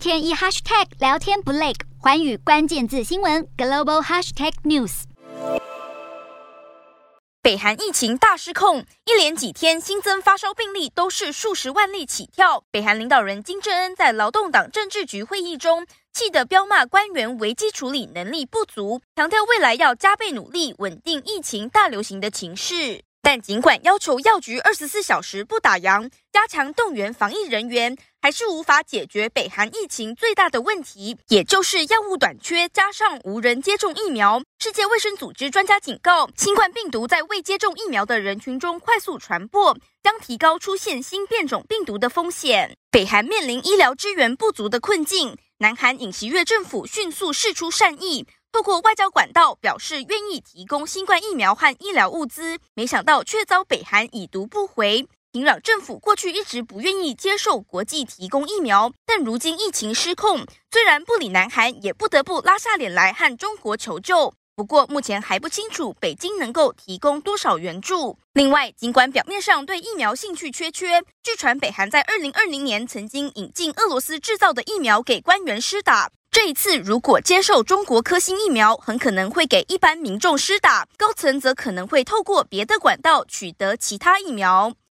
天一 hashtag 聊天不累，寰宇关键字新闻 global hashtag news。北韩疫情大失控，一连几天新增发烧病例都是数十万例起跳。北韩领导人金正恩在劳动党政治局会议中，气得飙骂官员危机处理能力不足，强调未来要加倍努力稳定疫情大流行的情势。但尽管要求药局二十四小时不打烊，加强动员防疫人员，还是无法解决北韩疫情最大的问题，也就是药物短缺，加上无人接种疫苗。世界卫生组织专家警告，新冠病毒在未接种疫苗的人群中快速传播，将提高出现新变种病毒的风险。北韩面临医疗资源不足的困境，南韩尹锡悦政府迅速释出善意。透过外交管道表示愿意提供新冠疫苗和医疗物资，没想到却遭北韩已读不回。平壤政府过去一直不愿意接受国际提供疫苗，但如今疫情失控，虽然不理南韩，也不得不拉下脸来和中国求救。不过目前还不清楚北京能够提供多少援助。另外，尽管表面上对疫苗兴趣缺缺，据传北韩在二零二零年曾经引进俄罗斯制造的疫苗给官员施打。这一次，如果接受中国科兴疫苗，很可能会给一般民众施打，高层则可能会透过别的管道取得其他疫苗。